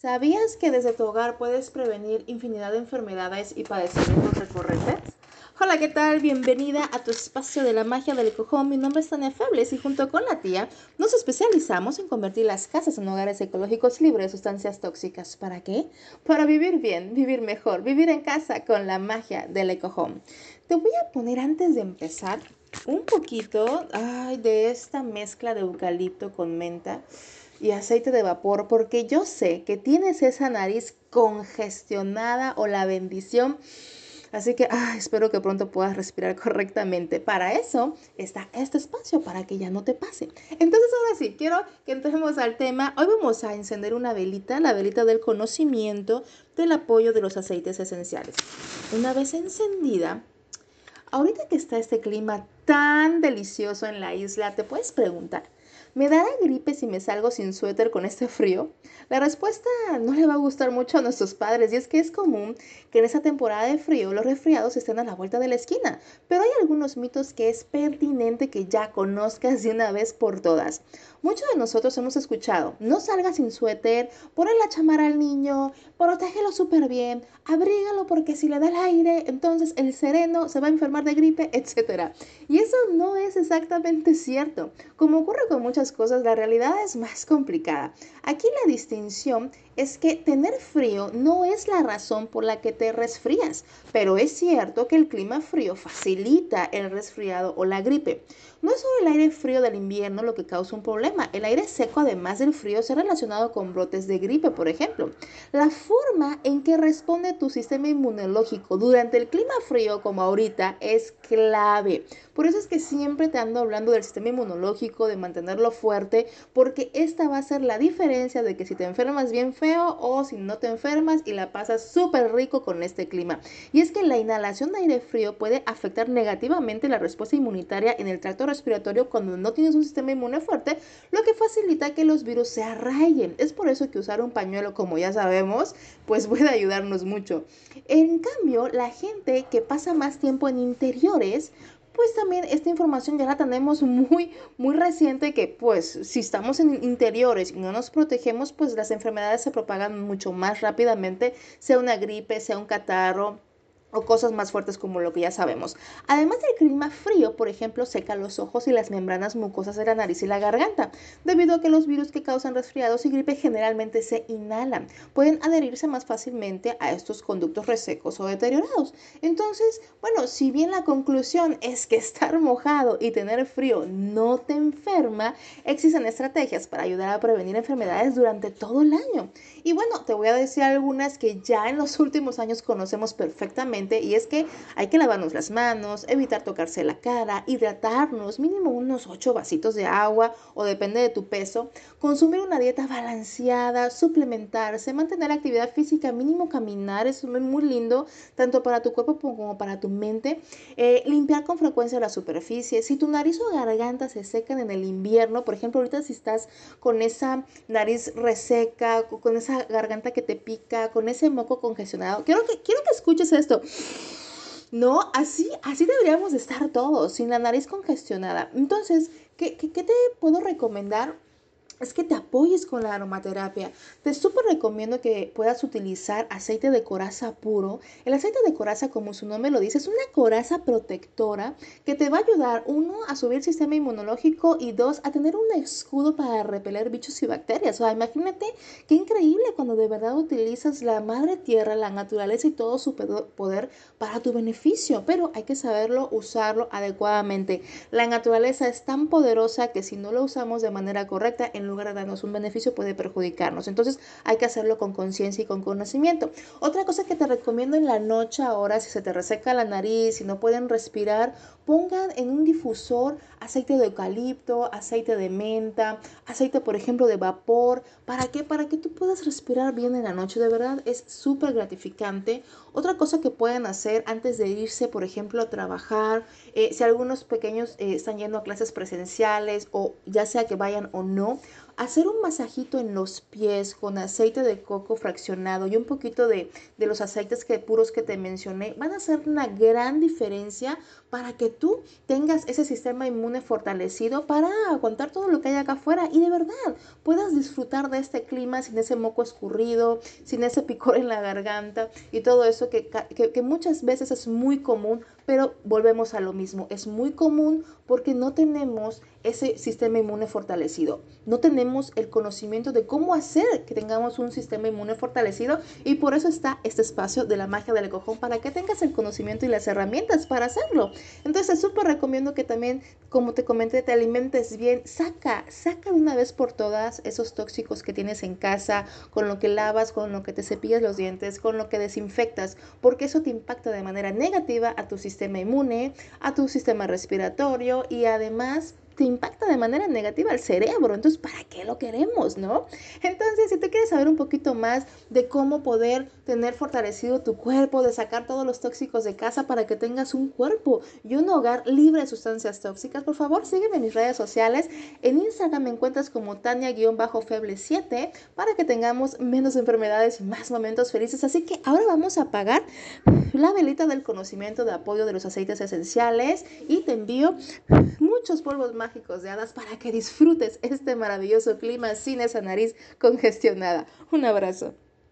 ¿Sabías que desde tu hogar puedes prevenir infinidad de enfermedades y padecimientos recurrentes? Hola, ¿qué tal? Bienvenida a tu espacio de la magia del cojón. Mi nombre es Tania Febles y junto con la tía nos especializamos en convertir las casas en hogares ecológicos libres de sustancias tóxicas. ¿Para qué? Para vivir bien, vivir mejor, vivir en casa con la magia del ecojón. Te voy a poner antes de empezar un poquito ay, de esta mezcla de eucalipto con menta y aceite de vapor porque yo sé que tienes esa nariz congestionada o la bendición. Así que espero que pronto puedas respirar correctamente. Para eso está este espacio, para que ya no te pase. Entonces ahora sí, quiero que entremos al tema. Hoy vamos a encender una velita, la velita del conocimiento del apoyo de los aceites esenciales. Una vez encendida, ahorita que está este clima tan delicioso en la isla, te puedes preguntar, ¿Me dará gripe si me salgo sin suéter con este frío? La respuesta no le va a gustar mucho a nuestros padres y es que es común que en esa temporada de frío los resfriados estén a la vuelta de la esquina, pero hay algunos mitos que es pertinente que ya conozcas de una vez por todas. Muchos de nosotros hemos escuchado, no salga sin suéter, ponle la chamara al niño, protégelo súper bien, abrígalo porque si le da el aire, entonces el sereno se va a enfermar de gripe, etc. Y eso no es exactamente cierto. Como ocurre con muchas cosas, la realidad es más complicada. Aquí la distinción es que tener frío no es la razón por la que te resfrías, pero es cierto que el clima frío facilita el resfriado o la gripe. No es solo el aire frío del invierno lo que causa un problema, el aire seco además del frío se ha relacionado con brotes de gripe, por ejemplo. La forma en que responde tu sistema inmunológico durante el clima frío como ahorita es clave. Por eso es que siempre te ando hablando del sistema inmunológico, de mantenerlo fuerte, porque esta va a ser la diferencia de que si te enfermas bien feo o si no te enfermas y la pasas súper rico con este clima. Y es que la inhalación de aire frío puede afectar negativamente la respuesta inmunitaria en el tracto respiratorio cuando no tienes un sistema inmune fuerte, lo que facilita que los virus se arraiguen. Es por eso que usar un pañuelo, como ya sabemos, pues puede ayudarnos mucho. En cambio, la gente que pasa más tiempo en interiores, pues también esta información ya la tenemos muy, muy reciente que pues si estamos en interiores y no nos protegemos, pues las enfermedades se propagan mucho más rápidamente, sea una gripe, sea un catarro, o cosas más fuertes como lo que ya sabemos. Además del clima frío, por ejemplo, seca los ojos y las membranas mucosas de la nariz y la garganta, debido a que los virus que causan resfriados y gripe generalmente se inhalan. Pueden adherirse más fácilmente a estos conductos resecos o deteriorados. Entonces, bueno, si bien la conclusión es que estar mojado y tener frío no te enferma, existen estrategias para ayudar a prevenir enfermedades durante todo el año. Y bueno, te voy a decir algunas que ya en los últimos años conocemos perfectamente y es que hay que lavarnos las manos, evitar tocarse la cara, hidratarnos, mínimo unos 8 vasitos de agua o depende de tu peso, consumir una dieta balanceada, suplementarse, mantener actividad física, mínimo caminar, es muy lindo, tanto para tu cuerpo como para tu mente, eh, limpiar con frecuencia la superficie, si tu nariz o garganta se secan en el invierno, por ejemplo, ahorita si estás con esa nariz reseca, con esa garganta que te pica, con ese moco congestionado, quiero que, quiero que escuches esto. No, así, así deberíamos estar todos, sin la nariz congestionada. Entonces, ¿qué, qué, qué te puedo recomendar? Es que te apoyes con la aromaterapia. Te súper recomiendo que puedas utilizar aceite de coraza puro. El aceite de coraza, como su nombre lo dice, es una coraza protectora que te va a ayudar, uno, a subir el sistema inmunológico y dos, a tener un escudo para repeler bichos y bacterias. O sea, imagínate qué increíble cuando de verdad utilizas la madre tierra, la naturaleza y todo su poder para tu beneficio. Pero hay que saberlo usarlo adecuadamente. La naturaleza es tan poderosa que si no lo usamos de manera correcta, en lugar de darnos un beneficio puede perjudicarnos. Entonces hay que hacerlo con conciencia y con conocimiento. Otra cosa que te recomiendo en la noche ahora, si se te reseca la nariz, si no pueden respirar, pongan en un difusor aceite de eucalipto, aceite de menta, aceite por ejemplo de vapor. ¿Para? Para que tú puedas respirar bien en la noche. De verdad es súper gratificante. Otra cosa que pueden hacer antes de irse, por ejemplo, a trabajar, eh, si algunos pequeños eh, están yendo a clases presenciales o ya sea que vayan o no, hacer un masajito en los pies con aceite de coco fraccionado y un poquito de, de los aceites que, puros que te mencioné van a hacer una gran diferencia para que tú tengas ese sistema inmune fortalecido para aguantar todo lo que hay acá afuera y de verdad puedas disfrutar de este clima sin ese moco escurrido, sin ese picor en la garganta y todo eso que, que, muchas veces es muy común, pero volvemos a lo mismo, es muy común porque no tenemos ese sistema inmune fortalecido. No tenemos el conocimiento de cómo hacer que tengamos un sistema inmune fortalecido y por eso está este espacio de la magia del cojón para que tengas el conocimiento y las herramientas para hacerlo. Entonces, súper recomiendo que también, como te comenté, te alimentes bien. Saca, saca de una vez por todas esos tóxicos que tienes en casa, con lo que lavas, con lo que te cepillas los dientes, con lo que desinfectas, porque eso te impacta de manera negativa a tu sistema inmune, a tu sistema respiratorio y además te impacta de manera negativa al cerebro. Entonces, ¿para qué lo queremos, no? Entonces, si tú quieres saber un poquito más de cómo poder tener fortalecido tu cuerpo, de sacar todos los tóxicos de casa para que tengas un cuerpo y un hogar libre de sustancias tóxicas, por favor, sígueme en mis redes sociales. En Instagram me encuentras como Tania-Feble7 para que tengamos menos enfermedades y más momentos felices. Así que ahora vamos a apagar la velita del conocimiento de apoyo de los aceites esenciales y te envío muchos polvos mágicos de hadas para que disfrutes este maravilloso clima sin esa nariz congestionada. Un abrazo.